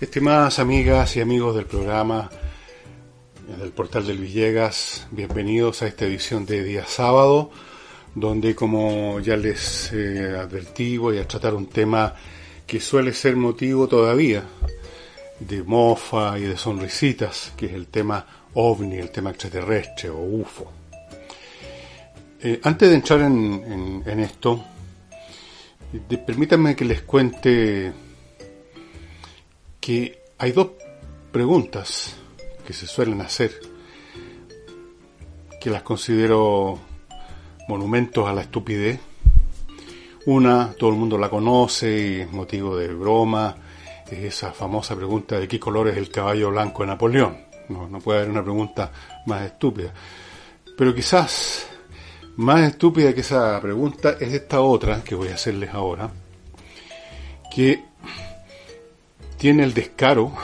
Estimadas amigas y amigos del programa del portal del Villegas, bienvenidos a esta edición de día sábado, donde como ya les eh, advertí voy a tratar un tema que suele ser motivo todavía de mofa y de sonrisitas, que es el tema ovni, el tema extraterrestre o UFO. Eh, antes de entrar en, en esto, permítanme que les cuente que hay dos preguntas que se suelen hacer que las considero monumentos a la estupidez. Una, todo el mundo la conoce es motivo de broma, es esa famosa pregunta de qué color es el caballo blanco de Napoleón. No, no puede haber una pregunta más estúpida. Pero quizás más estúpida que esa pregunta es esta otra que voy a hacerles ahora, que tiene el descaro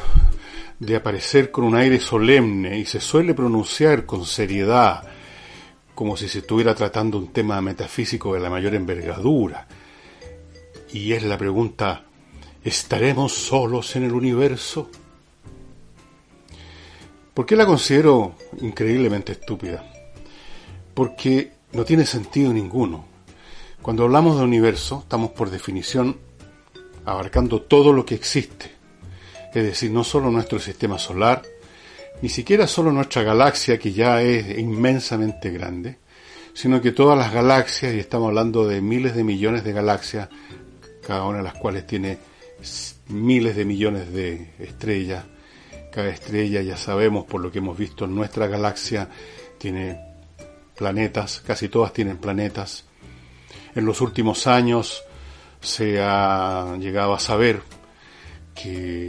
de aparecer con un aire solemne y se suele pronunciar con seriedad, como si se estuviera tratando un tema metafísico de la mayor envergadura. Y es la pregunta, ¿estaremos solos en el universo? ¿Por qué la considero increíblemente estúpida? Porque no tiene sentido ninguno. Cuando hablamos de universo, estamos por definición abarcando todo lo que existe es decir, no solo nuestro sistema solar, ni siquiera solo nuestra galaxia, que ya es inmensamente grande, sino que todas las galaxias, y estamos hablando de miles de millones de galaxias, cada una de las cuales tiene miles de millones de estrellas, cada estrella ya sabemos por lo que hemos visto en nuestra galaxia tiene planetas, casi todas tienen planetas. En los últimos años se ha llegado a saber que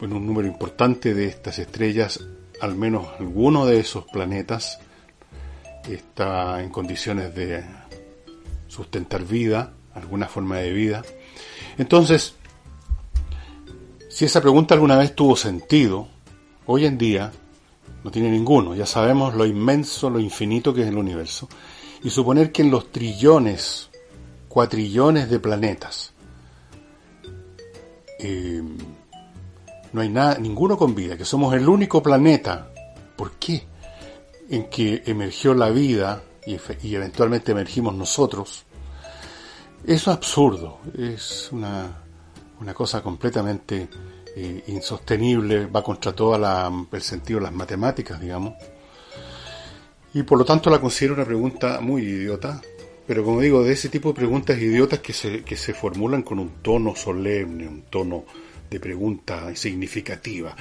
en un número importante de estas estrellas, al menos alguno de esos planetas está en condiciones de sustentar vida, alguna forma de vida. Entonces, si esa pregunta alguna vez tuvo sentido, hoy en día no tiene ninguno. Ya sabemos lo inmenso, lo infinito que es el universo. Y suponer que en los trillones, cuatrillones de planetas, no hay nada, ninguno con vida, que somos el único planeta. ¿Por qué? En que emergió la vida y, eventualmente emergimos nosotros. Eso es absurdo, es una, una cosa completamente eh, insostenible, va contra todo el sentido de las matemáticas, digamos. Y por lo tanto la considero una pregunta muy idiota, pero como digo, de ese tipo de preguntas idiotas que se, que se formulan con un tono solemne, un tono de pregunta significativa.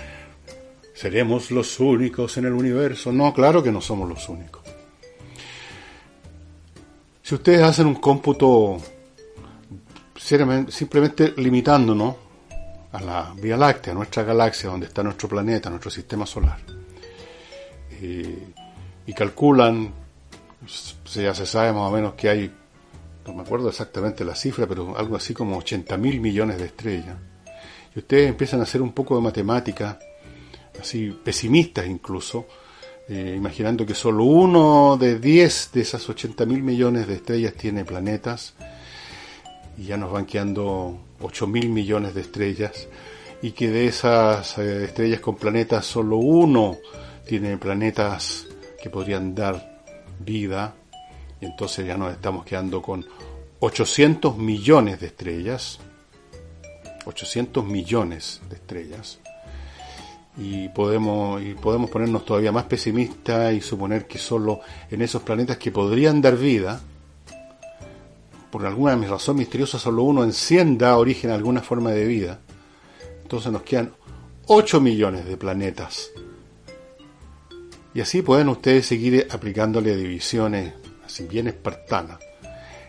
¿Seremos los únicos en el universo? No, claro que no somos los únicos. Si ustedes hacen un cómputo simplemente limitándonos a la Vía Láctea, a nuestra galaxia, donde está nuestro planeta, nuestro sistema solar, eh, y calculan, ya se sabe más o menos que hay, no me acuerdo exactamente la cifra, pero algo así como 80 mil millones de estrellas, y ustedes empiezan a hacer un poco de matemática, así pesimistas incluso, eh, imaginando que solo uno de 10 de esas 80 mil millones de estrellas tiene planetas, y ya nos van quedando 8 mil millones de estrellas, y que de esas eh, estrellas con planetas solo uno tiene planetas que podrían dar vida, y entonces ya nos estamos quedando con 800 millones de estrellas, 800 millones de estrellas. Y podemos, y podemos ponernos todavía más pesimistas y suponer que solo en esos planetas que podrían dar vida, por alguna razón misteriosa, solo uno en 100 da origen a alguna forma de vida. Entonces nos quedan 8 millones de planetas. Y así pueden ustedes seguir aplicándole divisiones así bien espartanas.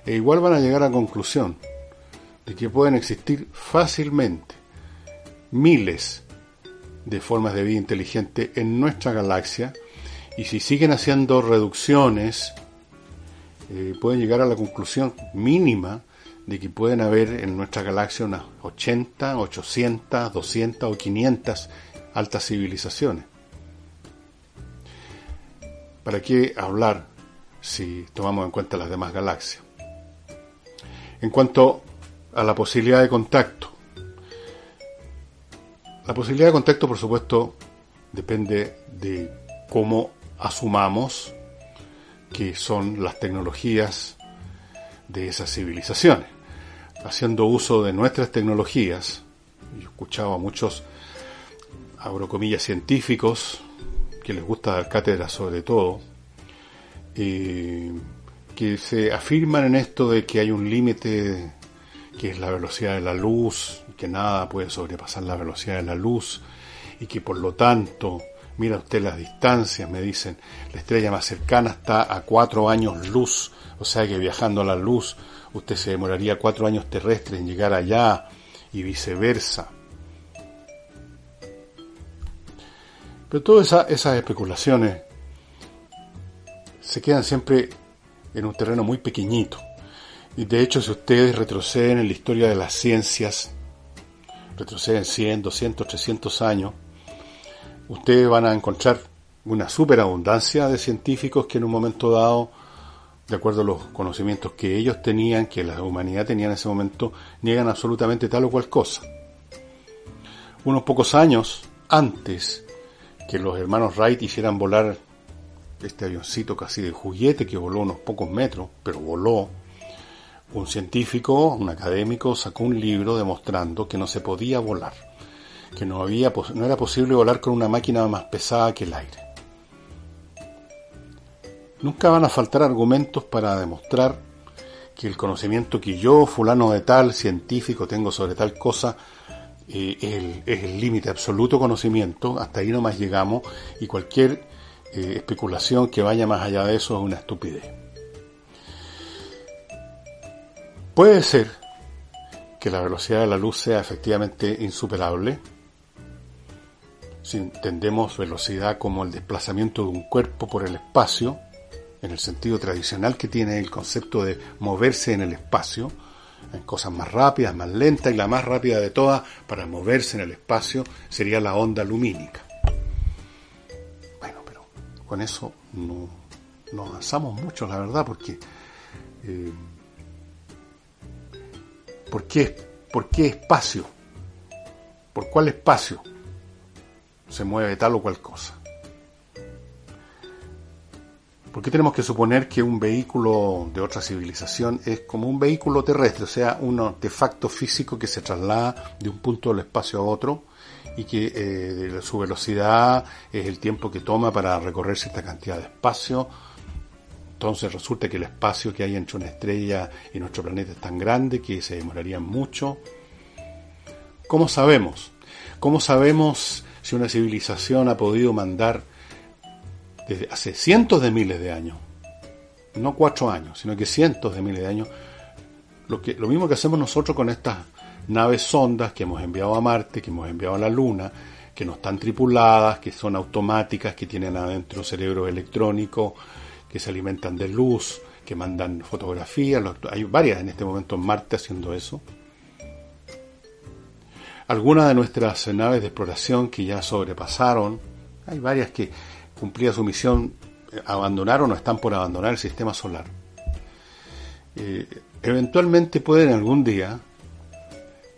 E igual van a llegar a conclusión de que pueden existir fácilmente miles de formas de vida inteligente en nuestra galaxia y si siguen haciendo reducciones eh, pueden llegar a la conclusión mínima de que pueden haber en nuestra galaxia unas 80, 800, 200 o 500 altas civilizaciones. ¿Para qué hablar si tomamos en cuenta las demás galaxias? En cuanto a la posibilidad de contacto. La posibilidad de contacto, por supuesto, depende de cómo asumamos que son las tecnologías de esas civilizaciones. Haciendo uso de nuestras tecnologías, yo he escuchado a muchos, abro comillas, científicos, que les gusta dar cátedra sobre todo, eh, que se afirman en esto de que hay un límite que es la velocidad de la luz, que nada puede sobrepasar la velocidad de la luz, y que por lo tanto, mira usted las distancias, me dicen, la estrella más cercana está a cuatro años luz, o sea que viajando a la luz usted se demoraría cuatro años terrestres en llegar allá y viceversa. Pero todas esas especulaciones se quedan siempre en un terreno muy pequeñito. Y de hecho, si ustedes retroceden en la historia de las ciencias, retroceden 100, 200, 300 años, ustedes van a encontrar una superabundancia de científicos que en un momento dado, de acuerdo a los conocimientos que ellos tenían, que la humanidad tenía en ese momento, niegan absolutamente tal o cual cosa. Unos pocos años antes que los hermanos Wright hicieran volar este avioncito casi de juguete que voló unos pocos metros, pero voló, un científico, un académico, sacó un libro demostrando que no se podía volar, que no, había, no era posible volar con una máquina más pesada que el aire. Nunca van a faltar argumentos para demostrar que el conocimiento que yo, fulano de tal, científico, tengo sobre tal cosa, eh, es el límite absoluto conocimiento, hasta ahí nomás llegamos, y cualquier eh, especulación que vaya más allá de eso es una estupidez. Puede ser que la velocidad de la luz sea efectivamente insuperable, si entendemos velocidad como el desplazamiento de un cuerpo por el espacio, en el sentido tradicional que tiene el concepto de moverse en el espacio, cosas más rápidas, más lentas, y la más rápida de todas para moverse en el espacio sería la onda lumínica. Bueno, pero con eso no, no avanzamos mucho, la verdad, porque eh, ¿Por qué, ¿Por qué espacio? ¿Por cuál espacio se mueve tal o cual cosa? ¿Por qué tenemos que suponer que un vehículo de otra civilización es como un vehículo terrestre, o sea, un artefacto físico que se traslada de un punto del espacio a otro y que eh, su velocidad es el tiempo que toma para recorrer cierta cantidad de espacio entonces resulta que el espacio que hay entre una estrella y nuestro planeta es tan grande que se demoraría mucho. ¿Cómo sabemos? ¿Cómo sabemos si una civilización ha podido mandar desde hace cientos de miles de años, no cuatro años, sino que cientos de miles de años, lo, que, lo mismo que hacemos nosotros con estas naves sondas que hemos enviado a Marte, que hemos enviado a la Luna, que no están tripuladas, que son automáticas, que tienen adentro cerebro electrónico, que se alimentan de luz, que mandan fotografías, hay varias en este momento en Marte haciendo eso. Algunas de nuestras naves de exploración que ya sobrepasaron, hay varias que cumplía su misión, eh, abandonaron o están por abandonar el sistema solar. Eh, eventualmente pueden algún día,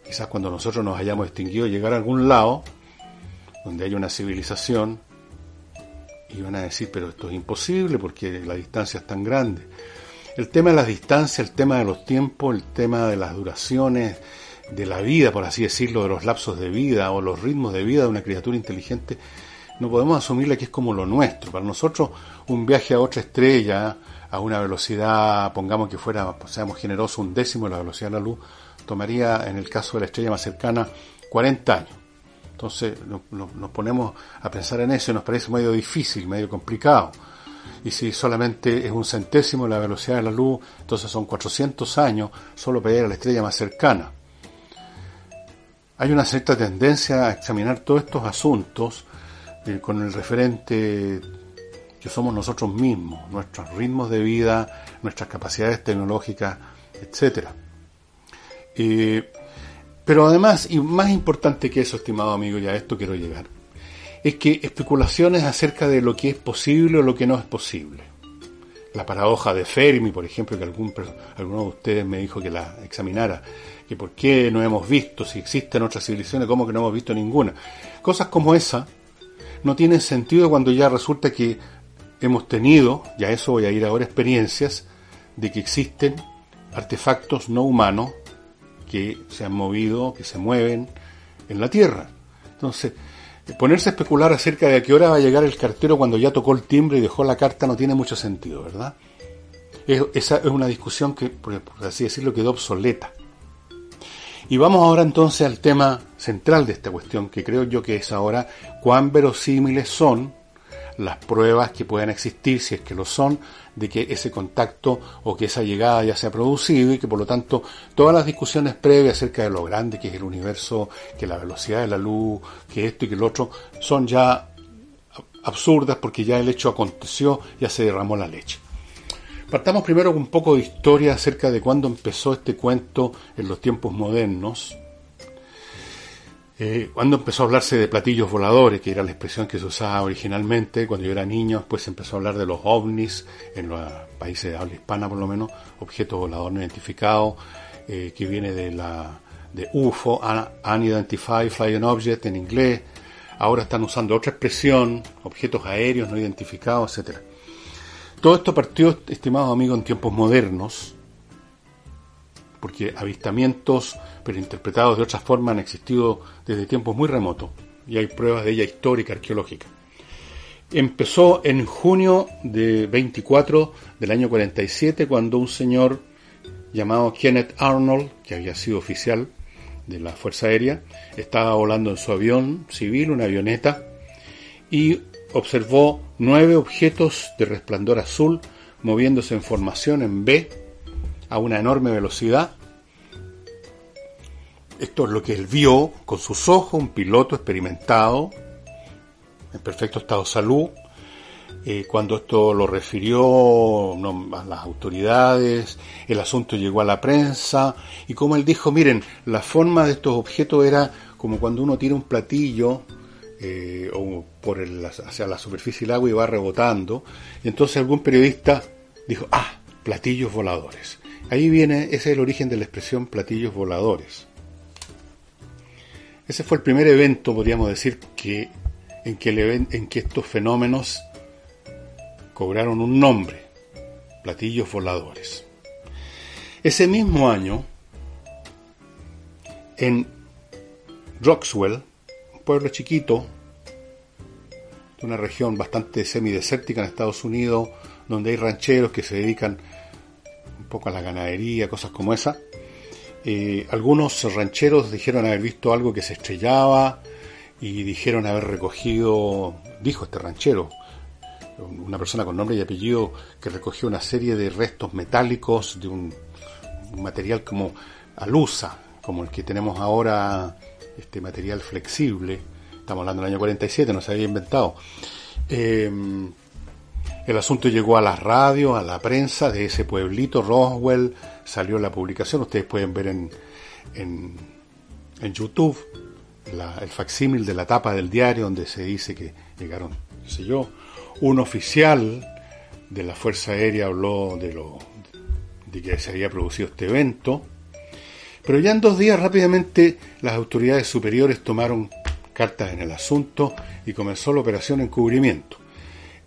quizás cuando nosotros nos hayamos extinguido, llegar a algún lado donde haya una civilización y van a decir, pero esto es imposible porque la distancia es tan grande. El tema de las distancias, el tema de los tiempos, el tema de las duraciones de la vida, por así decirlo, de los lapsos de vida o los ritmos de vida de una criatura inteligente, no podemos asumirle que es como lo nuestro. Para nosotros, un viaje a otra estrella, a una velocidad, pongamos que fuera, seamos generosos, un décimo de la velocidad de la luz, tomaría, en el caso de la estrella más cercana, 40 años. Entonces nos ponemos a pensar en eso y nos parece medio difícil, medio complicado. Y si solamente es un centésimo de la velocidad de la luz, entonces son 400 años solo para ir a la estrella más cercana. Hay una cierta tendencia a examinar todos estos asuntos con el referente que somos nosotros mismos, nuestros ritmos de vida, nuestras capacidades tecnológicas, etc. Pero además, y más importante que eso, estimado amigo, ya a esto quiero llegar, es que especulaciones acerca de lo que es posible o lo que no es posible. la paradoja de Fermi, por ejemplo, que algún, alguno de ustedes me dijo que la examinara, que por qué no hemos visto, si existen otras civilizaciones, cómo que no hemos visto ninguna. Cosas como esa no tienen sentido cuando ya resulta que hemos tenido, ya eso voy a ir ahora, experiencias de que existen artefactos no humanos que se han movido, que se mueven en la Tierra. Entonces, ponerse a especular acerca de a qué hora va a llegar el cartero cuando ya tocó el timbre y dejó la carta no tiene mucho sentido, ¿verdad? esa es una discusión que, por así decirlo, quedó obsoleta. Y vamos ahora entonces al tema central de esta cuestión, que creo yo que es ahora cuán verosímiles son las pruebas que puedan existir, si es que lo son, de que ese contacto o que esa llegada ya se ha producido y que por lo tanto todas las discusiones previas acerca de lo grande que es el universo, que la velocidad de la luz, que esto y que lo otro, son ya absurdas porque ya el hecho aconteció, ya se derramó la leche. Partamos primero con un poco de historia acerca de cuándo empezó este cuento en los tiempos modernos eh, cuando empezó a hablarse de platillos voladores, que era la expresión que se usaba originalmente, cuando yo era niño, después se empezó a hablar de los ovnis, en los países de habla hispana por lo menos, objeto volador no identificado, eh, que viene de la de UFO, Unidentified Flying Object en inglés, ahora están usando otra expresión, objetos aéreos no identificados, etc. Todo esto partió, estimados amigos, en tiempos modernos, porque avistamientos, pero interpretados de otra forma, han existido desde tiempos muy remotos y hay pruebas de ella histórica, arqueológica. Empezó en junio de 24 del año 47 cuando un señor llamado Kenneth Arnold, que había sido oficial de la Fuerza Aérea, estaba volando en su avión civil, una avioneta, y observó nueve objetos de resplandor azul moviéndose en formación en B a una enorme velocidad. Esto es lo que él vio con sus ojos, un piloto experimentado, en perfecto estado de salud. Eh, cuando esto lo refirió a las autoridades, el asunto llegó a la prensa y como él dijo, miren, la forma de estos objetos era como cuando uno tira un platillo eh, o por el, hacia la superficie del agua y va rebotando. Entonces algún periodista dijo, ah, platillos voladores. Ahí viene, ese es el origen de la expresión platillos voladores. Ese fue el primer evento, podríamos decir, que, en, que en que estos fenómenos cobraron un nombre, platillos voladores. Ese mismo año, en Roxwell, pueblo chiquito, de una región bastante semidesértica en Estados Unidos, donde hay rancheros que se dedican poco a la ganadería, cosas como esa. Eh, algunos rancheros dijeron haber visto algo que se estrellaba y dijeron haber recogido, dijo este ranchero, una persona con nombre y apellido que recogió una serie de restos metálicos de un, material como alusa, como el que tenemos ahora, este material flexible, estamos hablando del año 47, no se había inventado. Eh, el asunto llegó a la radio, a la prensa de ese pueblito, Roswell, salió la publicación, ustedes pueden ver en, en, YouTube el facsímil de la tapa del diario donde se dice que llegaron, qué sé yo, un oficial de la Fuerza Aérea habló de, lo, de que se había producido este evento, pero ya en dos días rápidamente las autoridades superiores tomaron cartas en el asunto y comenzó la operación encubrimiento.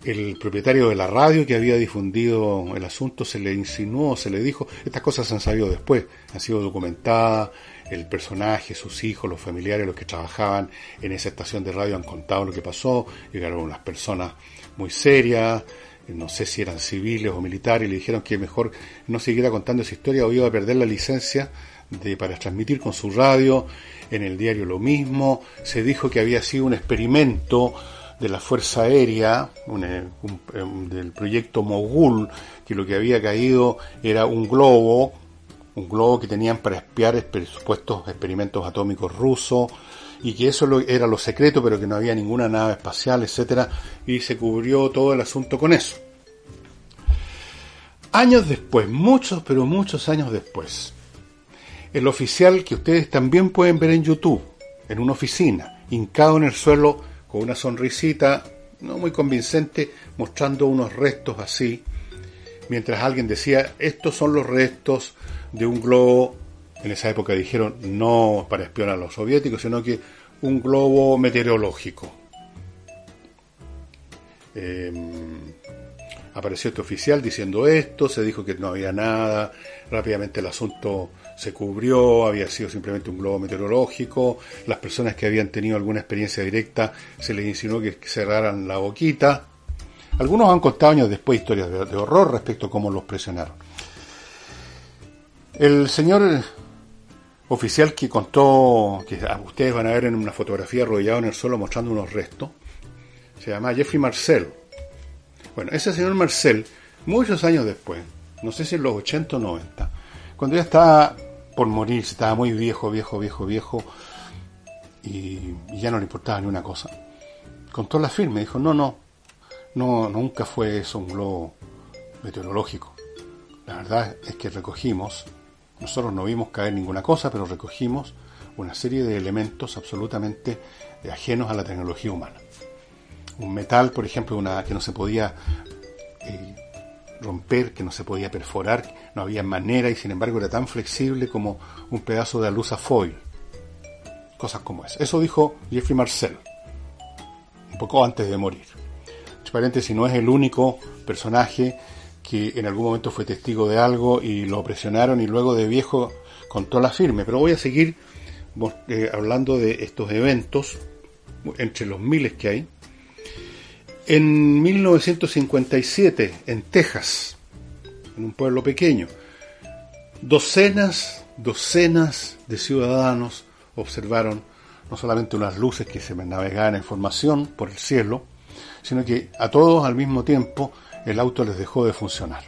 El propietario de la radio que había difundido el asunto se le insinuó, se le dijo, estas cosas se han sabido después, han sido documentadas, el personaje, sus hijos, los familiares, los que trabajaban en esa estación de radio han contado lo que pasó, llegaron unas personas muy serias, no sé si eran civiles o militares, y le dijeron que mejor no siguiera contando esa historia o iba a perder la licencia de, para transmitir con su radio, en el diario lo mismo, se dijo que había sido un experimento, de la Fuerza Aérea, eh, del proyecto Mogul, que lo que había caído era un globo, un globo que tenían para espiar supuestos experimentos atómicos rusos, y que eso era lo secreto, pero que no había ninguna nave espacial, etcétera, y se cubrió todo el asunto con eso. Años después, muchos, pero muchos años después, el oficial que ustedes también pueden ver en YouTube, en una oficina, hincado en el suelo, con una sonrisita no muy convincente, mostrando unos restos así, mientras alguien decía, estos son los restos de un globo, en esa época dijeron no para espionar a los soviéticos, sino que un globo meteorológico. Em, apareció este oficial diciendo esto, se dijo que no había nada, rápidamente el asunto se cubrió, había sido simplemente un globo meteorológico, las personas que habían tenido alguna experiencia directa se les insinuó que cerraran la boquita. Algunos han contado años después historias de, horror respecto a cómo los presionaron. El señor oficial que contó, que ustedes van a ver en una fotografía arrollado en el suelo mostrando unos restos, se llama Jeffrey Marcel. Bueno, ese señor Marcel, muchos años después, no sé si en los 80 o 90, cuando ya estaba por morir, estaba muy viejo, viejo, viejo, viejo, y, ya no le importaba ni una cosa, contó la firme, dijo, no, no, no, nunca fue eso un globo meteorológico. La verdad es que recogimos, nosotros no vimos caer ninguna cosa, pero recogimos una serie de elementos absolutamente ajenos a la tecnología humana un metal, por ejemplo, una, que no se podía eh, romper, que no se podía perforar, no había manera y sin embargo era tan flexible como un pedazo de alusa foil. Cosas como esa. Eso dijo Jeffrey Marcel, un poco antes de morir. Paréntesis, no es el único personaje que en algún momento fue testigo de algo y lo presionaron y luego de viejo contó la firme. Pero voy a seguir eh, hablando de estos eventos, entre los miles que hay, en 1957, en Texas, en un pueblo pequeño, docenas, docenas de ciudadanos observaron no solamente unas luces que se navegaban en formación por el cielo, sino que a todos al mismo tiempo el auto les dejó de funcionar.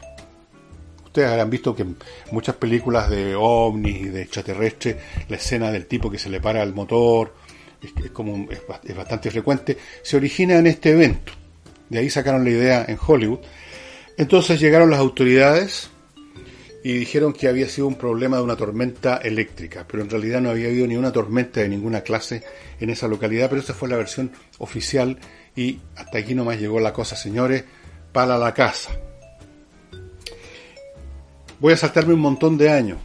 Ustedes habrán visto que en muchas películas de ovnis y de extraterrestres, la escena del tipo que se le para el motor, es, como, es bastante frecuente, se origina en este evento. De ahí sacaron la idea en Hollywood. Entonces llegaron las autoridades y dijeron que había sido un problema de una tormenta eléctrica, pero en realidad no había habido ni una tormenta de ninguna clase en esa localidad, pero esa fue la versión oficial y hasta aquí nomás llegó la cosa, señores, para la casa. Voy a saltarme un montón de años.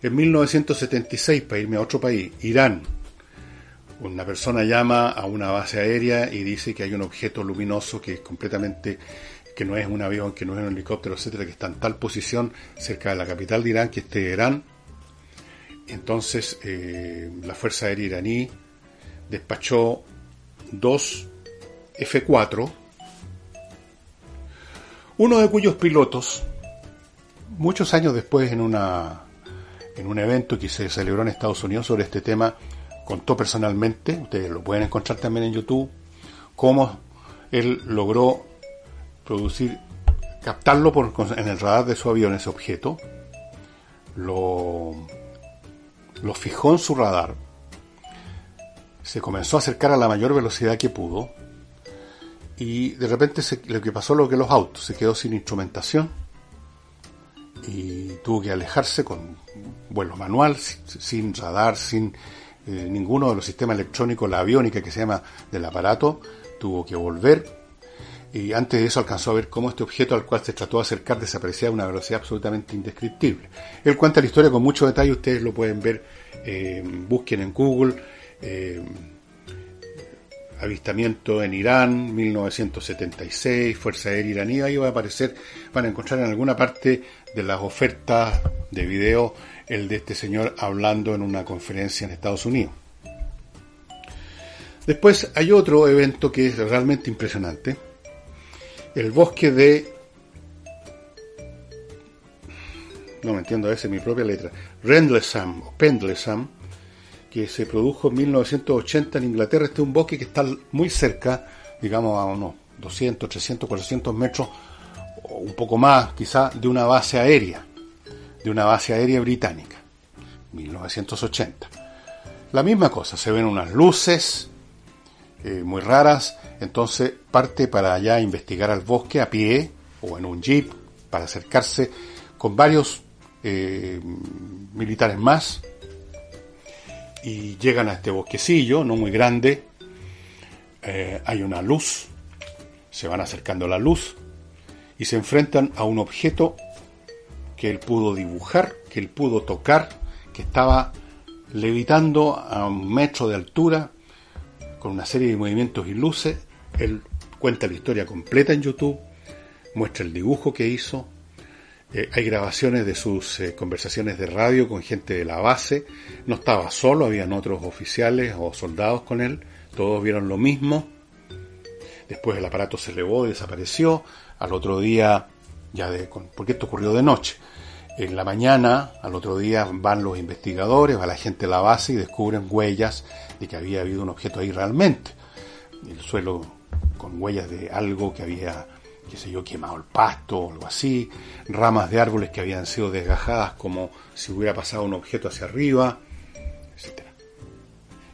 En 1976, para irme a otro país, Irán, una persona llama a una base aérea y dice que hay un objeto luminoso que es completamente que no es un avión, que no es un helicóptero, etcétera, que está en tal posición cerca de la capital de Irán, que es Teherán. Entonces, eh, la Fuerza Aérea iraní despachó dos F-4, uno de cuyos pilotos, muchos años después en, una, en un evento que se celebró en Estados Unidos sobre este tema, contó personalmente, ustedes lo pueden encontrar también en YouTube, cómo él logró producir, captarlo por, en el radar de su avión, ese objeto, lo, lo fijó en su radar, se comenzó a acercar a la mayor velocidad que pudo, y de repente lo que pasó lo que los autos, se quedó sin instrumentación y tuvo que alejarse con vuelo manual, sin radar, sin eh, ninguno de los sistemas electrónicos, la aviónica que se llama del aparato, tuvo que volver y antes de eso alcanzó a ver cómo este objeto al cual se trató de acercar desaparecía a una velocidad absolutamente indescriptible. Él cuenta la historia con mucho detalle, ustedes lo pueden ver, eh, busquen en Google, eh, avistamiento en Irán, 1976, Fuerza Aérea Iraní, ahí va a aparecer, van a encontrar en alguna parte de las ofertas de video el de este señor hablando en una conferencia en Estados Unidos. Después hay otro evento que es realmente impresionante. El bosque de... No me entiendo a veces mi propia letra. Rendlesham o Pendlesham, que se produjo en 1980 en Inglaterra. Este es un bosque que está muy cerca, digamos a unos 200, 300, 400 metros o un poco más quizá de una base aérea de una base aérea británica, 1980. La misma cosa, se ven unas luces eh, muy raras, entonces parte para allá investigar al bosque a pie o en un jeep para acercarse con varios eh, militares más y llegan a este bosquecillo, no muy grande, eh, hay una luz, se van acercando a la luz y se enfrentan a un objeto que él pudo dibujar, que él pudo tocar, que estaba levitando a un metro de altura, con una serie de movimientos y luces. Él cuenta la historia completa en YouTube, muestra el dibujo que hizo. Eh, hay grabaciones de sus eh, conversaciones de radio con gente de la base. No estaba solo, habían otros oficiales o soldados con él. Todos vieron lo mismo. Después el aparato se elevó desapareció. Al otro día, ya de, porque esto ocurrió de noche. En la mañana, al otro día, van los investigadores, va la gente de la base y descubren huellas de que había habido un objeto ahí realmente. El suelo con huellas de algo que había, qué sé yo, quemado el pasto o algo así, ramas de árboles que habían sido desgajadas como si hubiera pasado un objeto hacia arriba, etc.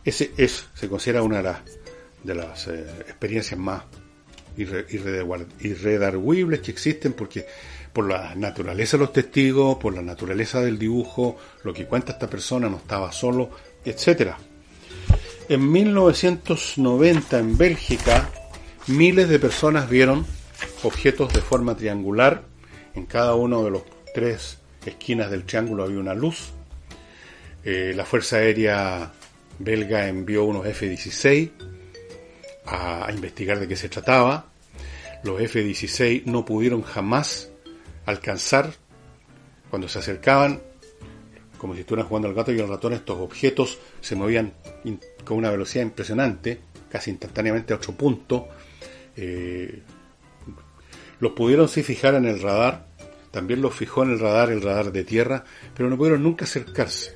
Ese es, se considera una de las, de eh, experiencias más irredarguibles que existen porque por la naturaleza de los testigos, por la naturaleza del dibujo, lo que cuenta esta persona no estaba solo, etc. En 1990 en Bélgica, miles de personas vieron objetos de forma triangular. En cada uno de los tres esquinas del triángulo había una luz. Eh, la Fuerza Aérea belga envió unos F-16 a, investigar de qué se trataba. Los F-16 no pudieron jamás alcanzar, cuando se acercaban, como si estuvieran jugando al gato y al ratón, estos objetos se movían con una velocidad impresionante, casi instantáneamente a otro punto. Eh, los pudieron sí fijar en el radar, también los fijó en el radar, el radar de tierra, pero no pudieron nunca acercarse.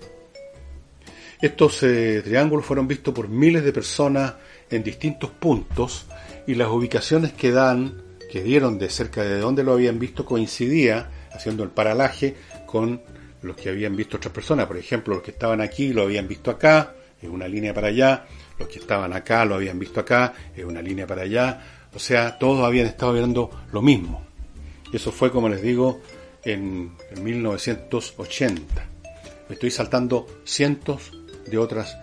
Estos eh, triángulos fueron vistos por miles de personas en distintos puntos y las ubicaciones que dan que dieron de cerca de donde lo habían visto coincidía, haciendo el paralaje, con los que habían visto otras personas. Por ejemplo, los que estaban aquí lo habían visto acá, en una línea para allá, los que estaban acá lo habían visto acá, en una línea para allá. O sea, todos habían estado viendo lo mismo. Eso fue, como les digo, en 1980. Me estoy saltando cientos de otras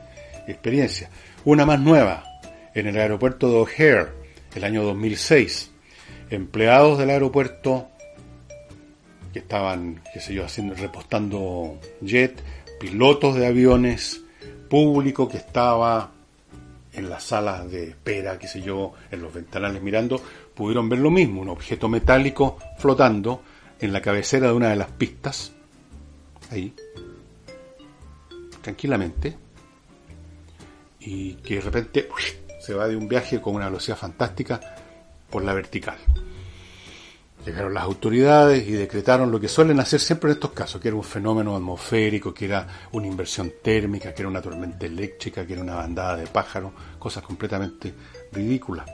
experiencias. Una más nueva, en el aeropuerto de O'Hare, el año 2006 empleados del aeropuerto que estaban, qué sé yo, haciendo, repostando jet, pilotos de aviones, público que estaba en las salas de espera, qué sé yo, en los ventanales mirando, pudieron ver lo mismo, un objeto metálico flotando en la cabecera de una de las pistas, ahí, tranquilamente, y que de repente se va de un viaje con una velocidad fantástica por la vertical. Llegaron las autoridades y decretaron lo que suelen hacer siempre en estos casos, que era un fenómeno atmosférico, que era una inversión térmica, que era una tormenta eléctrica, que era una bandada de pájaros, cosas completamente ridículas.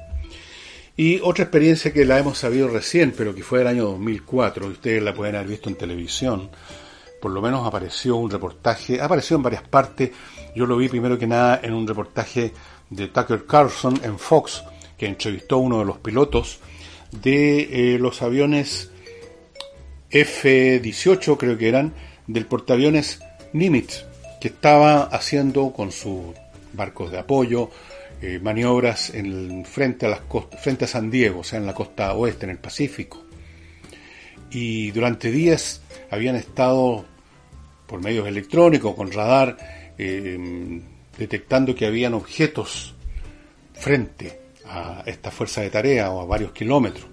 Y otra experiencia que la hemos sabido recién, pero que fue el año 2004, y ustedes la pueden haber visto en televisión, por lo menos apareció un reportaje, apareció en varias partes, yo lo vi primero que nada en un reportaje de Tucker Carlson en Fox, que entrevistó a uno de los pilotos de eh, los aviones F-18, creo que eran, del portaaviones Nimitz, que estaba haciendo con sus barcos de apoyo eh, maniobras en frente, a las frente a San Diego, o sea, en la costa oeste, en el Pacífico. Y durante días habían estado por medios electrónicos, con radar, eh, detectando que habían objetos frente a esta fuerza de tarea o a varios kilómetros.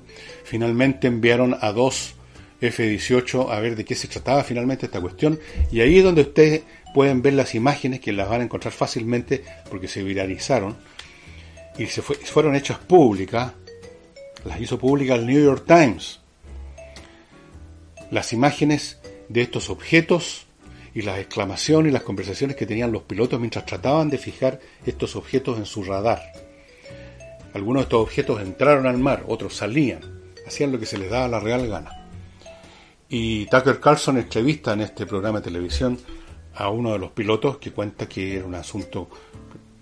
Finalmente enviaron a dos F-18 a ver de qué se trataba finalmente esta cuestión y ahí es donde ustedes pueden ver las imágenes que las van a encontrar fácilmente porque se viralizaron y se fueron hechas públicas, las hizo públicas el New York Times. Las imágenes de estos objetos y las exclamaciones y las conversaciones que tenían los pilotos mientras trataban de fijar estos objetos en su radar. Algunos de estos objetos entraron al mar, otros salían, hacían lo que se les daba la real gana. Y Tucker Carlson entrevista en este programa de televisión a uno de los pilotos que cuenta que era un asunto,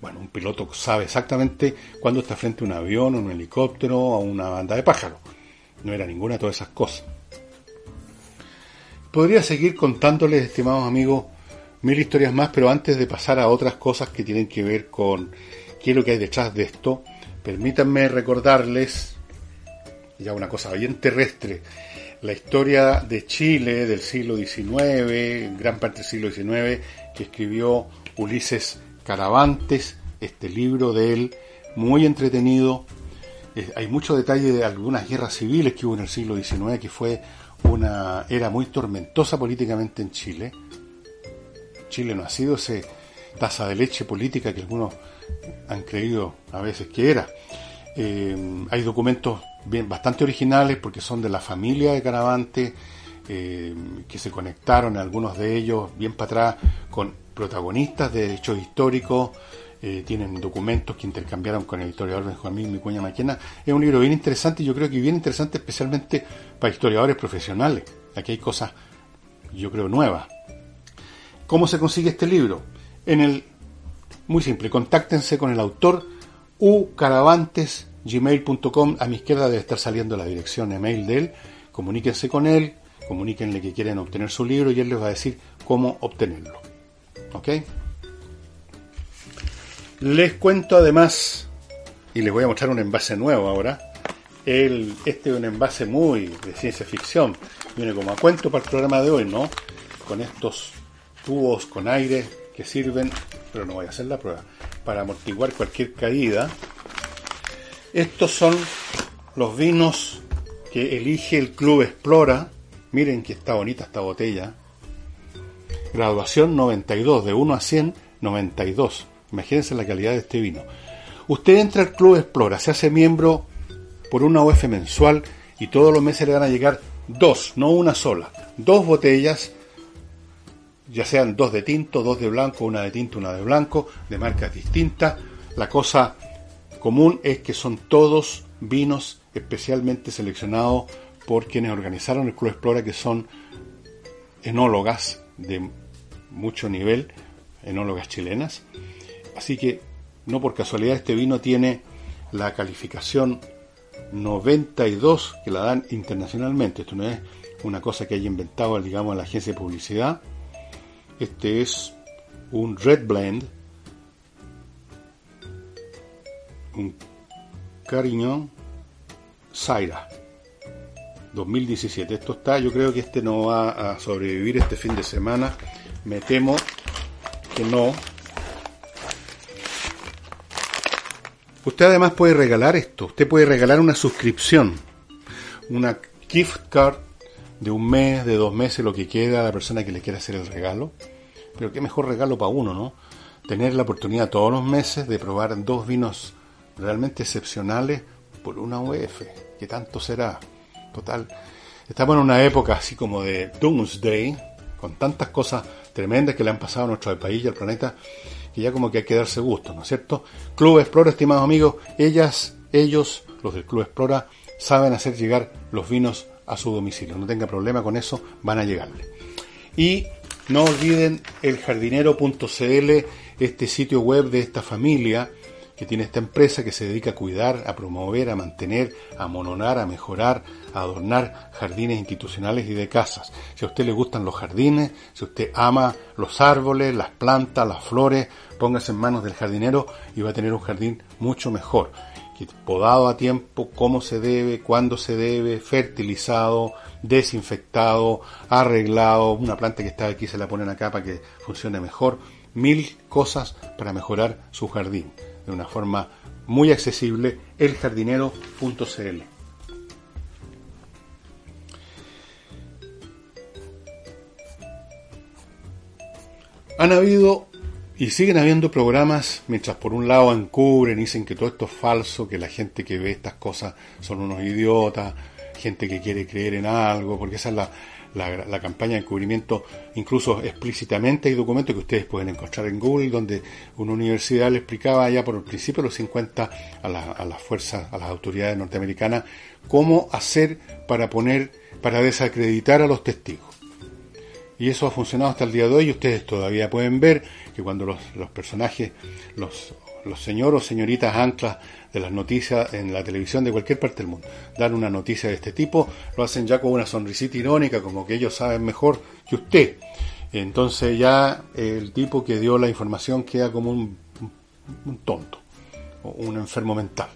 bueno, un piloto sabe exactamente cuándo está frente a un avión, un helicóptero o una banda de pájaros. No era ninguna de todas esas cosas. Podría seguir contándoles, estimados amigos, mil historias más, pero antes de pasar a otras cosas que tienen que ver con qué es lo que hay detrás de esto, Permítanme recordarles ya una cosa bien terrestre, la historia de Chile del siglo XIX, gran parte del siglo XIX, que escribió Ulises Caravantes, este libro de él, muy entretenido. Hay mucho detalle de algunas guerras civiles que hubo en el siglo XIX, que fue una era muy tormentosa políticamente en Chile. Chile no ha sido ese taza de leche política que algunos han creído a veces que era. Eh, hay documentos bien, bastante originales porque son de la familia de Caravante, eh, que se conectaron algunos de ellos bien para atrás con protagonistas de hechos históricos, eh, tienen documentos que intercambiaron con el historiador Benjamín Micuña Maquena. Es un libro bien interesante y yo creo que bien interesante especialmente para historiadores profesionales. Aquí hay cosas, yo creo, nuevas. ¿Cómo se consigue este libro? En el, muy simple, contáctense con el autor ucaravantes.gmail.com. A mi izquierda debe estar saliendo la dirección email de él. Comuníquense con él, comuníquenle que quieren obtener su libro y él les va a decir cómo obtenerlo. ¿Ok? Les cuento además, y les voy a mostrar un envase nuevo ahora. Este es un envase muy de ciencia ficción. Viene como a cuento para el programa de hoy, ¿no? Con estos tubos con aire que sirven, pero no voy a hacer la prueba, para amortiguar cualquier caída. Estos son los vinos que elige el Club Explora. Miren que está bonita esta botella. Graduación 92, de 1 a 100, 92. Imagínense la calidad de este vino. Usted entra al Club Explora, se hace miembro por una UF mensual y todos los meses le van a llegar dos, no una sola, dos botellas, ya sean dos de tinto, dos de blanco, una de tinto, una de blanco, de marcas distintas. La cosa común es que son todos vinos especialmente seleccionados por quienes organizaron el Club Explora, que son enólogas de mucho nivel, enólogas chilenas. Así que no por casualidad este vino tiene la calificación 92 que la dan internacionalmente. Esto no es una cosa que haya inventado, digamos, la agencia de publicidad. Este es un Red Blend, un Carignan Zaira 2017. Esto está, yo creo que este no va a sobrevivir este fin de semana. Me temo que no, Usted además puede regalar esto. Usted puede regalar una suscripción, una gift card de un mes, de dos meses, lo que quiera a la persona que le quiera hacer el regalo. Pero qué mejor regalo para uno, ¿no? Tener la oportunidad todos los meses de probar dos vinos realmente excepcionales por una UF. ¿Qué tanto será? Total. Estamos en una época así como de Doomsday, con tantas cosas tremendas que le han pasado a nuestro país y al planeta, que ya como que hay que darse gusto, ¿no es cierto? Club Explora, estimados amigos, ellas, ellos, los del Club Explora, saben hacer llegar los vinos a su domicilio. No tenga problema con eso, van a llegarle. Y no olviden el jardinero.cl, este sitio web de esta familia que tiene esta empresa que se dedica a cuidar, a promover, a mantener, a mononar, a mejorar, a adornar jardines institucionales y de casas. Si a usted le gustan los jardines, si usted ama los árboles, las plantas, las flores, póngase en manos del jardinero y va a tener un jardín mucho mejor. Podado a tiempo, cómo se debe, cuándo se debe, fertilizado, desinfectado, arreglado, una planta que está aquí se la ponen acá para que funcione mejor. Mil cosas para mejorar su jardín de una forma muy accesible, eljardinero.cl. Han habido y siguen habiendo programas, mientras por un lado encubren, dicen que todo esto es falso, que la gente que ve estas cosas son unos idiotas, gente que quiere creer en algo, porque esa es la, la, campaña de encubrimiento, incluso explícitamente hay documentos que ustedes pueden encontrar en Google, donde una universidad le explicaba ya por el principio de los 50 a, a las fuerzas, a las autoridades norteamericanas, cómo hacer para poner, para desacreditar a los testigos. Y eso ha funcionado hasta el día de hoy. Ustedes todavía pueden ver que cuando los, los personajes, los, los señores o señoritas anclas de las noticias en la televisión de cualquier parte del mundo. Dan una noticia de este tipo, lo hacen ya con una sonrisita irónica, como que ellos saben mejor que usted. Entonces ya el tipo que dio la información queda como un, un tonto, o un enfermo mental.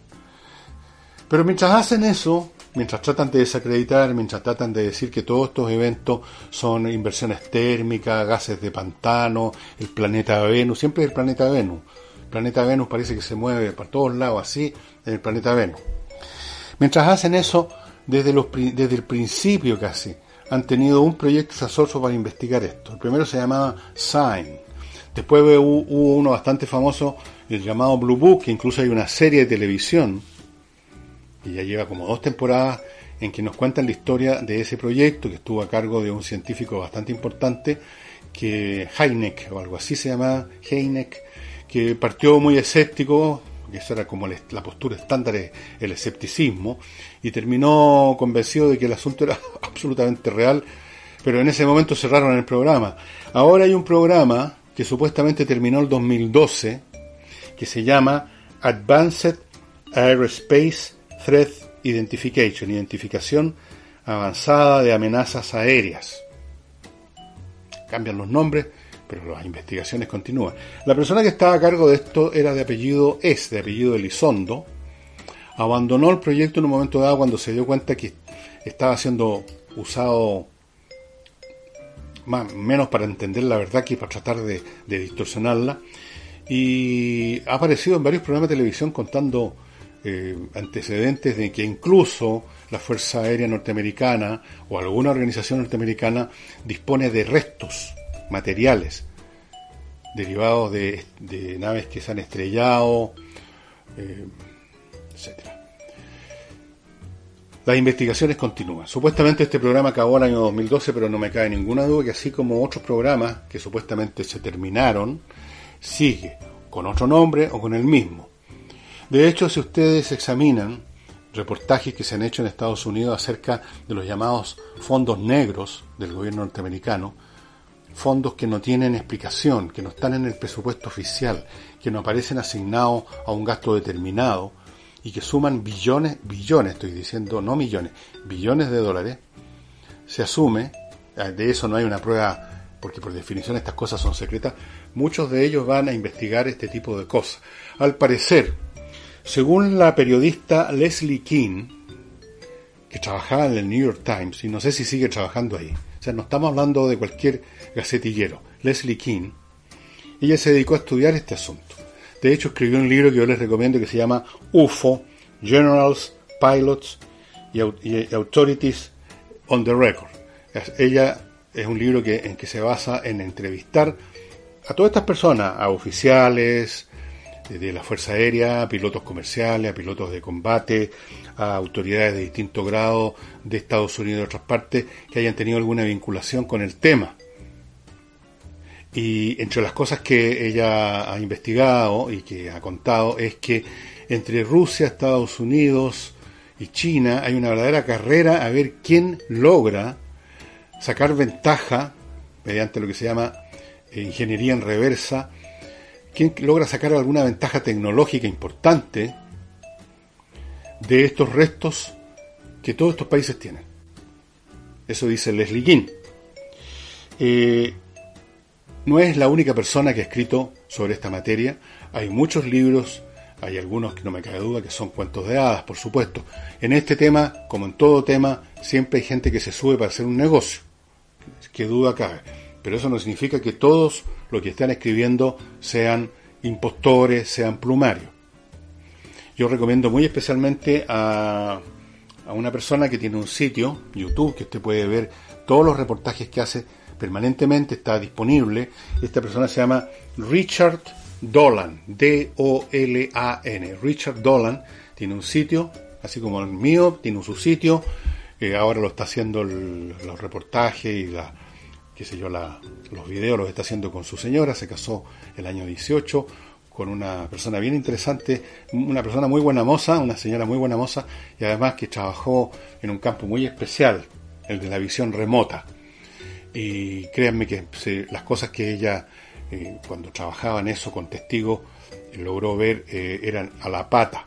Pero mientras hacen eso, mientras tratan de desacreditar, mientras tratan de decir que todos estos eventos son inversiones térmicas, gases de pantano, el planeta Venus, siempre es el planeta Venus. Planeta Venus parece que se mueve por todos lados así en el planeta Venus. Mientras hacen eso, desde, el principio casi, han tenido un proyecto sasoso para investigar esto. El primero se llamaba Sign. Después hubo uno bastante famoso, el llamado Blue Book, que incluso hay una serie de televisión y ya lleva como dos temporadas en que nos cuentan la historia de ese proyecto que estuvo a cargo de un científico bastante importante que Heineck o algo así se llama Heineck que partió muy escéptico que eso era como la postura estándar el escepticismo y terminó convencido de que el asunto era absolutamente real pero en ese momento cerraron el programa ahora hay un programa que supuestamente terminó el 2012 que se llama Advanced Aerospace Threat Identification, identificación avanzada de amenazas aéreas. Cambian los nombres, pero las investigaciones continúan. La persona que estaba a cargo de esto era de apellido, es de apellido Elizondo. Abandonó el proyecto en un momento dado cuando se dio cuenta que estaba siendo usado más, menos para entender la verdad que para tratar de, distorsionarla. Y ha aparecido en varios programas de televisión contando eh, antecedentes de que incluso la Fuerza Aérea Norteamericana o alguna organización norteamericana dispone de restos materiales derivados de, naves que se han estrellado, eh, etc. Las investigaciones continúan. Supuestamente este programa acabó el año 2012, pero no me cae ninguna duda que así como otros programas que supuestamente se terminaron, sigue con otro nombre o con el mismo. De hecho, si ustedes examinan reportajes que se han hecho en Estados Unidos acerca de los llamados fondos negros del gobierno norteamericano, fondos que no tienen explicación, que no están en el presupuesto oficial, que no aparecen asignados a un gasto determinado y que suman billones, billones estoy diciendo, no millones, billones de dólares, se asume, eh, de eso no hay una prueba, porque por definición estas cosas son secretas, muchos de ellos van a investigar este tipo de cosas. Al parecer, según la periodista Leslie King, que trabajaba en el New York Times, y no sé si sigue trabajando ahí, o sea, no estamos hablando de cualquier gacetillero, Leslie King, ella se dedicó a estudiar este asunto. De hecho, escribió un libro que yo les recomiendo que se llama UFO, Generals, Pilots y, Authorities on the Record. Ella es un libro que, en que se basa en entrevistar a todas estas personas, a oficiales, de la Fuerza Aérea, a pilotos comerciales, a pilotos de combate, a autoridades de distinto grado de Estados Unidos y de otras partes que hayan tenido alguna vinculación con el tema. Y entre las cosas que ella ha investigado y que ha contado es que entre Rusia, Estados Unidos y China hay una verdadera carrera a ver quién logra sacar ventaja mediante lo que se llama eh, ingeniería en reversa ¿Quién logra sacar alguna ventaja tecnológica importante de estos restos que todos estos países tienen. Eso dice Leslie King. Eh, no es la única persona que ha escrito sobre esta materia. Hay muchos libros, hay algunos que no me cabe duda que son cuentos de hadas, por supuesto. En este tema, como en todo tema, siempre hay gente que se sube para hacer un negocio. Que duda cabe. Pero eso no significa que todos los que están escribiendo sean impostores, sean plumarios. Yo recomiendo muy especialmente a, a una persona que tiene un sitio, YouTube, que usted puede ver todos los reportajes que hace permanentemente, está disponible. Esta persona se llama Richard Dolan, D-O-L-A-N. Richard Dolan tiene un sitio, así como el mío, tiene su sitio. Eh, ahora lo está haciendo los reportajes y la, qué sé yo, los videos los está haciendo con su señora, se casó el año 18 con una persona bien interesante, una persona muy buena moza, una señora muy buena moza, y además que trabajó en un campo muy especial, el de la visión remota. Y créanme que las cosas que ella, eh, cuando trabajaba en eso con testigos, logró ver eh, eran a la pata.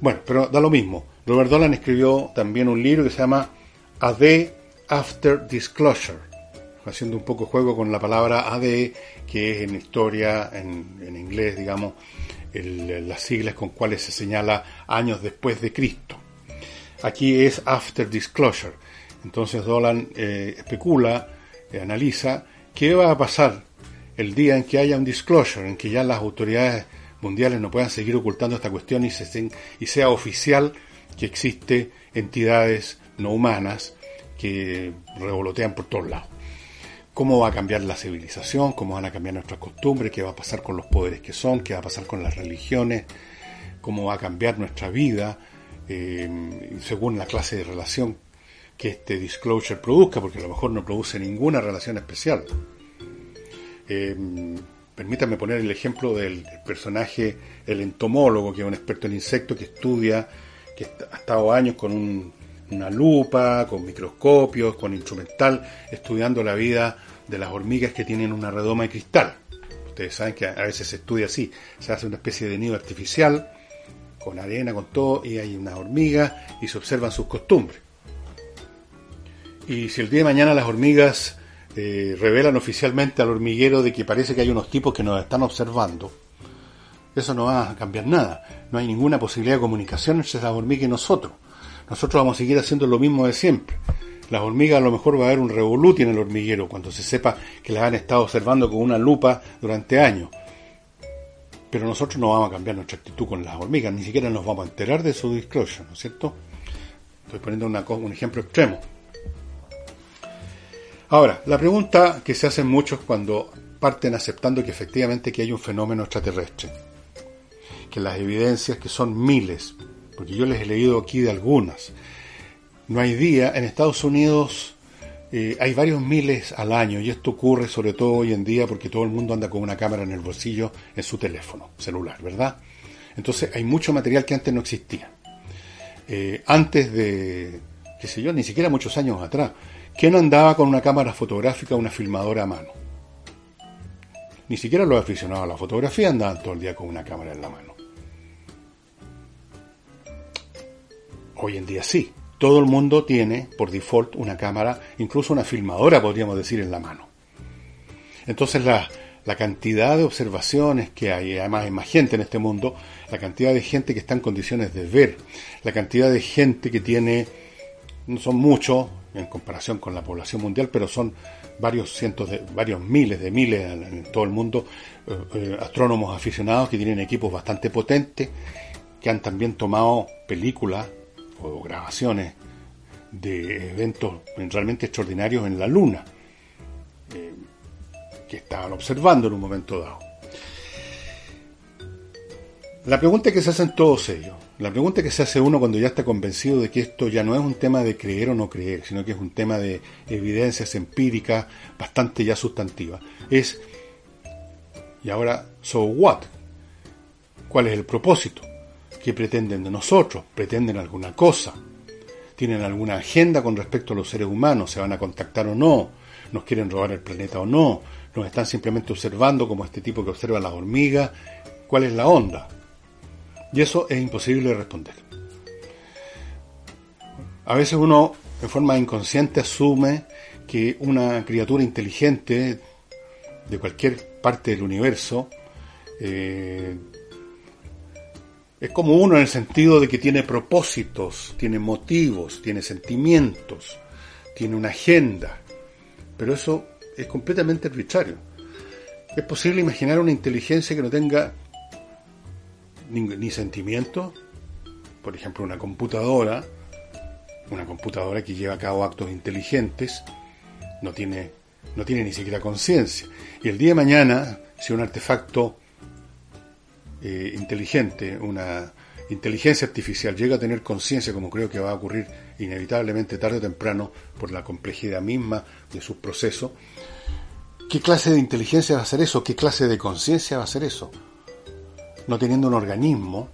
Bueno, pero da lo mismo. Robert Dolan escribió también un libro que se llama A Day After Disclosure haciendo un poco juego con la palabra ADE, que es en historia, en, inglés, digamos, las siglas con cuales se señala años después de Cristo. aquí es after disclosure. Entonces Dolan eh, especula, analiza qué va a pasar el día en que haya un disclosure, en que ya las autoridades mundiales no puedan seguir ocultando esta cuestión y sea oficial que existe entidades no humanas que revolotean por todos lados. ¿Cómo va a cambiar la civilización? ¿Cómo van a cambiar nuestras costumbres? ¿Qué va a pasar con los poderes que son? ¿Qué va a pasar con las religiones? ¿Cómo va a cambiar nuestra vida eh, según la clase de relación que este disclosure produzca? Porque a lo mejor no produce ninguna relación especial. Eh, permítanme poner el ejemplo del personaje, el entomólogo, que es un experto en insectos que estudia, que ha estado años con un una lupa, con microscopios, con instrumental, estudiando la vida de las hormigas que tienen una redoma de cristal. Ustedes saben que a veces se estudia así, se hace una especie de nido artificial, con arena, con todo, y hay unas hormigas y se observan sus costumbres. Y si el día de mañana las hormigas eh, revelan oficialmente al hormiguero de que parece que hay unos tipos que nos están observando, eso no va a cambiar nada. No hay ninguna posibilidad de comunicación entre las hormigas y nosotros nosotros vamos a seguir haciendo lo mismo de siempre. Las hormigas a lo mejor va a haber un revoluti en el hormiguero cuando se sepa que las han estado observando con una lupa durante años. Pero nosotros no vamos a cambiar nuestra actitud con las hormigas, ni siquiera nos vamos a enterar de su disclosure, ¿no es cierto? Estoy poniendo un ejemplo extremo. Ahora, la pregunta que se hacen muchos cuando parten aceptando que efectivamente que hay un fenómeno extraterrestre, que las evidencias que son miles, porque yo les he leído aquí de algunas. No hay día, en Estados Unidos eh, hay varios miles al año y esto ocurre sobre todo hoy en día porque todo el mundo anda con una cámara en el bolsillo en su teléfono celular, ¿verdad? Entonces hay mucho material que antes no existía. Eh, antes de, qué sé yo, ni siquiera muchos años atrás, ¿quién andaba con una cámara fotográfica, una filmadora a mano? Ni siquiera los aficionados a la fotografía andaban todo el día con una cámara en la mano. Hoy en día sí. Todo el mundo tiene por default una cámara, incluso una filmadora, podríamos decir, en la mano. Entonces la, cantidad de observaciones que hay, además hay más gente en este mundo, la cantidad de gente que está en condiciones de ver, la cantidad de gente que tiene, no son muchos en comparación con la población mundial, pero son varios cientos de, varios miles de miles en, todo el mundo, eh, eh, astrónomos aficionados que tienen equipos bastante potentes, que han también tomado películas o grabaciones de eventos realmente extraordinarios en la Luna, eh, que estaban observando en un momento dado. La pregunta que se hacen todos ellos, la pregunta que se hace uno cuando ya está convencido de que esto ya no es un tema de creer o no creer, sino que es un tema de evidencias empíricas bastante ya sustantivas, es, y ahora, so what? ¿Cuál es el propósito? ¿Qué pretenden de nosotros? ¿Pretenden alguna cosa? ¿Tienen alguna agenda con respecto a los seres humanos? ¿Se van a contactar o no? ¿Nos quieren robar el planeta o no? ¿Nos están simplemente observando como este tipo que observa las hormigas? ¿Cuál es la onda? Y eso es imposible de responder. A veces uno, en forma inconsciente, asume que una criatura inteligente de cualquier parte del universo eh, es como uno en el sentido de que tiene propósitos, tiene motivos, tiene sentimientos, tiene una agenda. Pero eso es completamente arbitrario. Es posible imaginar una inteligencia que no tenga ni, ni sentimientos. Por ejemplo, una computadora, una computadora que lleva a cabo actos inteligentes, no tiene, no tiene ni siquiera conciencia. Y el día de mañana, si un artefacto eh, inteligente, una inteligencia artificial llega a tener conciencia, como creo que va a ocurrir inevitablemente tarde o temprano por la complejidad misma de sus procesos, ¿qué clase de inteligencia va a ser eso? ¿Qué clase de conciencia va a ser eso? No teniendo un organismo,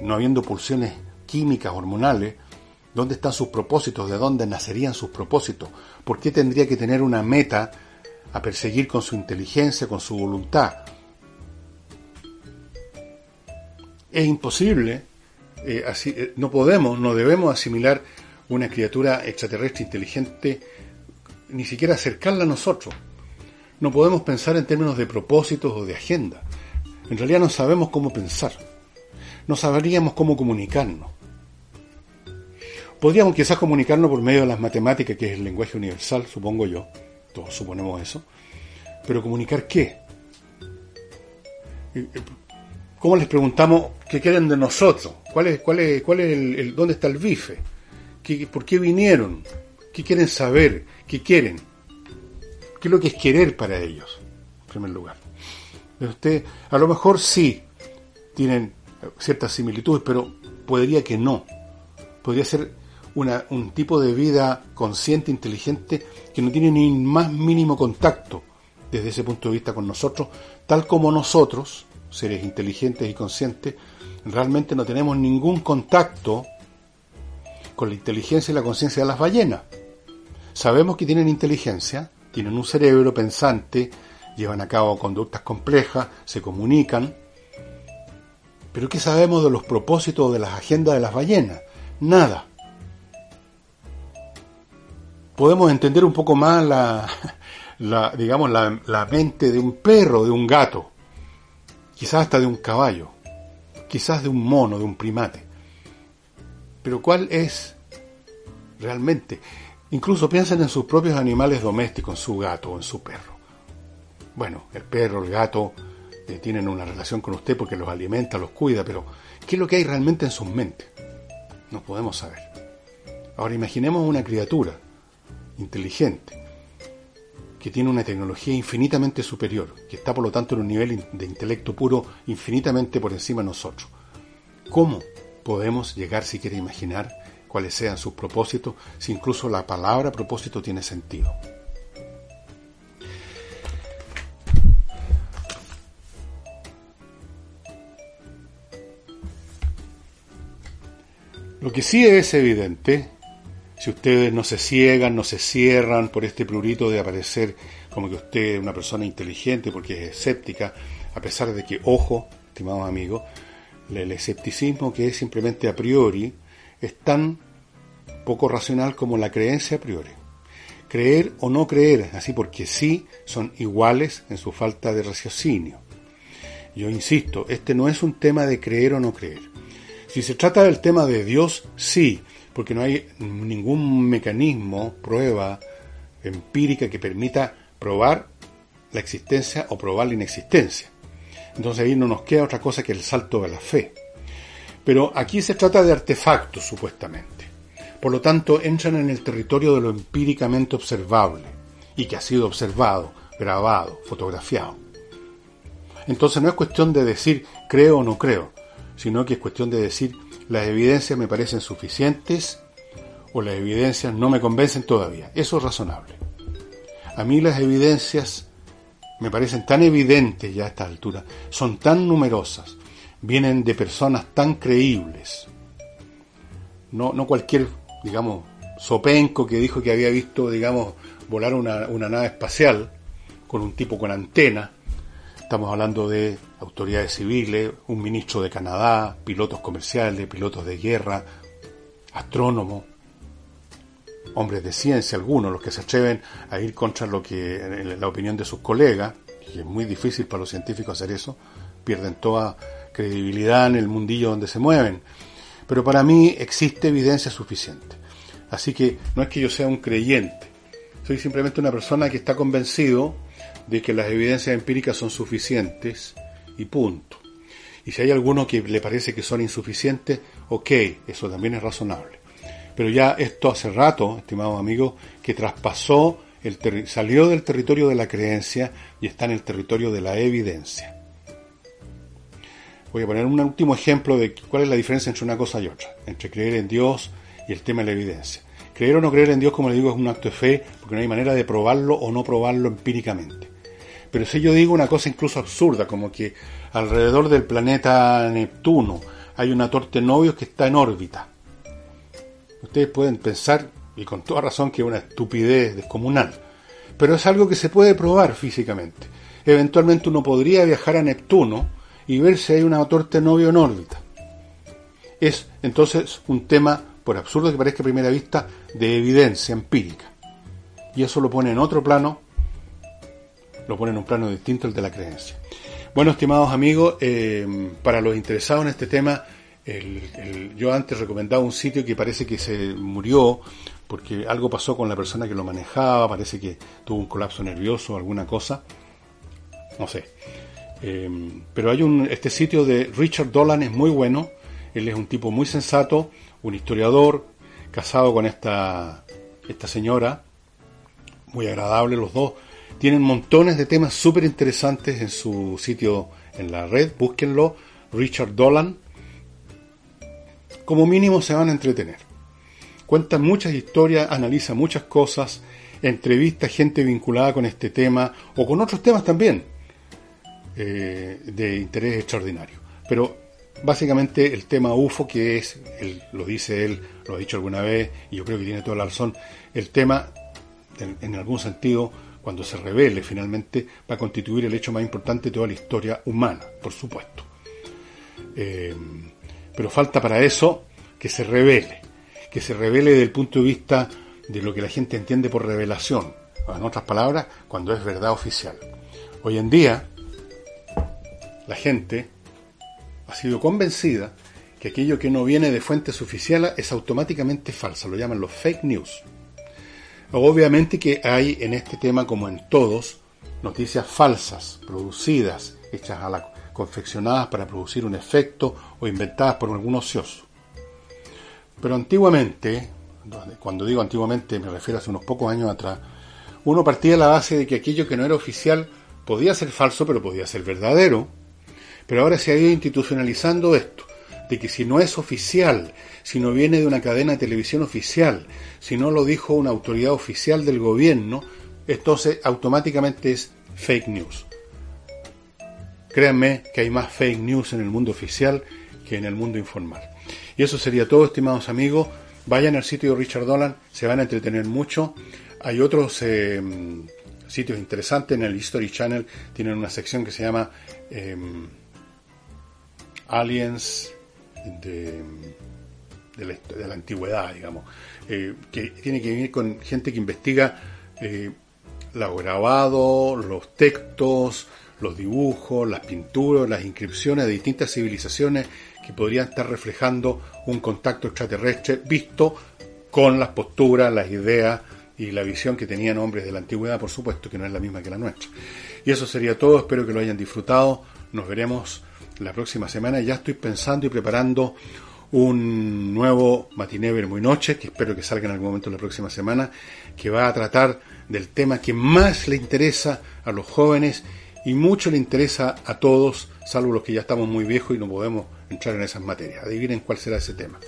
no habiendo pulsiones químicas, hormonales, ¿dónde están sus propósitos? ¿De dónde nacerían sus propósitos? ¿Por qué tendría que tener una meta a perseguir con su inteligencia, con su voluntad? es imposible, eh, así, eh, no podemos, no debemos asimilar una criatura extraterrestre inteligente, ni siquiera acercarla a nosotros. No podemos pensar en términos de propósitos o de agenda. En realidad no sabemos cómo pensar. No sabríamos cómo comunicarnos. Podríamos quizás comunicarnos por medio de las matemáticas, que es el lenguaje universal, supongo yo. Todos suponemos eso. Pero comunicar qué? ¿Cómo les preguntamos qué quieren de nosotros? ¿Cuál es, cuál es, cuál es el, dónde está el bife? ¿Qué, ¿Por qué vinieron? ¿Qué quieren saber? ¿Qué quieren? ¿Qué es lo que es querer para ellos? En primer lugar. Usted, a lo mejor sí tienen ciertas similitudes, pero podría que no. Podría ser un tipo de vida consciente, inteligente, que no tiene ni más mínimo contacto desde ese punto de vista con nosotros, tal como nosotros, seres inteligentes y conscientes, realmente no tenemos ningún contacto con la inteligencia y la conciencia de las ballenas. Sabemos que tienen inteligencia, tienen un cerebro pensante, llevan a cabo conductas complejas, se comunican, pero ¿qué sabemos de los propósitos de las agendas de las ballenas? Nada. Podemos entender un poco más la, digamos, la, la mente de un perro, de un gato, quizás hasta de un caballo, quizás de un mono, de un primate. Pero ¿cuál es realmente? Incluso piensen en sus propios animales domésticos, en su gato o en su perro. Bueno, el perro, el gato, eh, tienen una relación con usted porque los alimenta, los cuida, pero ¿qué es lo que hay realmente en sus mentes? No podemos saber. Ahora imaginemos una criatura inteligente que tiene una tecnología infinitamente superior, que está por lo tanto en un nivel de intelecto puro infinitamente por encima de nosotros. ¿Cómo podemos llegar siquiera a imaginar cuáles sean sus propósitos si incluso la palabra propósito tiene sentido? Lo que sí es evidente, si ustedes no se ciegan, no se cierran por este prurito de aparecer como que usted es una persona inteligente porque es escéptica, a pesar de que, ojo, estimados amigos, el escepticismo que es simplemente a priori es tan poco racional como la creencia a priori. Creer o no creer, así porque sí, son iguales en su falta de raciocinio. Yo insisto, este no es un tema de creer o no creer. Si se trata del tema de Dios, sí, porque no hay ningún mecanismo, prueba empírica que permita probar la existencia o probar la inexistencia. Entonces ahí no nos queda otra cosa que el salto de la fe. Pero aquí se trata de artefactos, supuestamente. Por lo tanto, entran en el territorio de lo empíricamente observable y que ha sido observado, grabado, fotografiado. Entonces no es cuestión de decir creo o no creo, sino que es cuestión de decir las evidencias me parecen suficientes o las evidencias no me convencen todavía. Eso es razonable. A mí las evidencias me parecen tan evidentes ya a esta altura, son tan numerosas, vienen de personas tan creíbles. No, no cualquier, digamos, sopenco que dijo que había visto, digamos, volar una, una nave espacial con un tipo con antena, Estamos hablando de autoridades civiles, un ministro de Canadá, pilotos comerciales, pilotos de guerra, astrónomos, hombres de ciencia, algunos, los que se atreven a ir contra lo que la opinión de sus colegas, y es muy difícil para los científicos hacer eso, pierden toda credibilidad en el mundillo donde se mueven. Pero para mí existe evidencia suficiente. Así que no es que yo sea un creyente, soy simplemente una persona que está convencido de que las evidencias empíricas son suficientes y punto. Y si hay alguno que le parece que son insuficientes, ok, eso también es razonable. Pero ya esto hace rato, estimados amigos, que traspasó, el salió del territorio de la creencia y está en el territorio de la evidencia. Voy a poner un último ejemplo de cuál es la diferencia entre una cosa y otra, entre creer en Dios y el tema de la evidencia. Creer o no creer en Dios, como le digo, es un acto de fe, porque no hay manera de probarlo o no probarlo empíricamente. Pero si yo digo una cosa incluso absurda, como que alrededor del planeta Neptuno hay una torta de que está en órbita. Ustedes pueden pensar, y con toda razón, que es una estupidez descomunal. Pero es algo que se puede probar físicamente. Eventualmente uno podría viajar a Neptuno y ver si hay una torta novio en órbita. Es entonces un tema, por absurdo que parezca a primera vista, de evidencia empírica. Y eso lo pone en otro plano lo pone en un plano distinto al de la creencia. Bueno, estimados amigos, eh, para los interesados en este tema, yo antes recomendaba un sitio que parece que se murió porque algo pasó con la persona que lo manejaba, parece que tuvo un colapso nervioso, alguna cosa, no sé. Em, pero hay un, este sitio de Richard Dolan es muy bueno, él es un tipo muy sensato, un historiador, casado con esta, esta señora, muy agradable los dos, tienen montones de temas súper interesantes en su sitio en la red, búsquenlo, Richard Dolan, como mínimo se van a entretener cuenta muchas historias, analiza muchas cosas, entrevista gente vinculada con este tema o con otros temas también eh, de interés extraordinario. Pero básicamente el tema UFO, que es, lo dice él, lo ha dicho alguna vez, y yo creo que tiene toda la razón, el tema, en, algún sentido, cuando se revele finalmente, va a constituir el hecho más importante de toda la historia humana, por supuesto. Eh, pero falta para eso que se revele que se revele desde el punto de vista de lo que la gente entiende por revelación, en otras palabras, cuando es verdad oficial. Hoy en día, la gente ha sido convencida que aquello que no viene de fuentes oficiales es automáticamente falso, lo llaman los fake news. Obviamente que hay en este tema, como en todos, noticias falsas, producidas, hechas a la confeccionadas para producir un efecto o inventadas por algún ocioso. Pero antiguamente, cuando digo antiguamente me refiero a hace unos pocos años atrás, uno partía de la base de que aquello que no era oficial podía ser falso, pero podía ser verdadero. Pero ahora se ha ido institucionalizando esto, de que si no es oficial, si no viene de una cadena de televisión oficial, si no lo dijo una autoridad oficial del gobierno, entonces automáticamente es fake news. Créanme que hay más fake news en el mundo oficial que en el mundo informal. Y eso sería todo, estimados amigos. Vayan al sitio de Richard Dolan, se van a entretener mucho. Hay otros eh, sitios interesantes en el History Channel, tienen una sección que se llama em, Aliens de, la, antigüedad, digamos, eh, que tiene que venir con gente que investiga eh, los grabados, los textos, los dibujos, las pinturas, las inscripciones de distintas civilizaciones que podrían estar reflejando un contacto extraterrestre visto con las posturas, las ideas y la visión que tenían hombres de la antigüedad, por supuesto, que no es la misma que la nuestra. Y eso sería todo, espero que lo hayan disfrutado. Nos veremos la próxima semana. Ya estoy pensando y preparando un nuevo Matiné muy Noche, que espero que salga en algún momento la próxima semana, que va a tratar del tema que más le interesa a los jóvenes y mucho le interesa a todos, salvo los que ya estamos muy viejos y no podemos entrar en esas materias. Adivinen cuál será ese tema.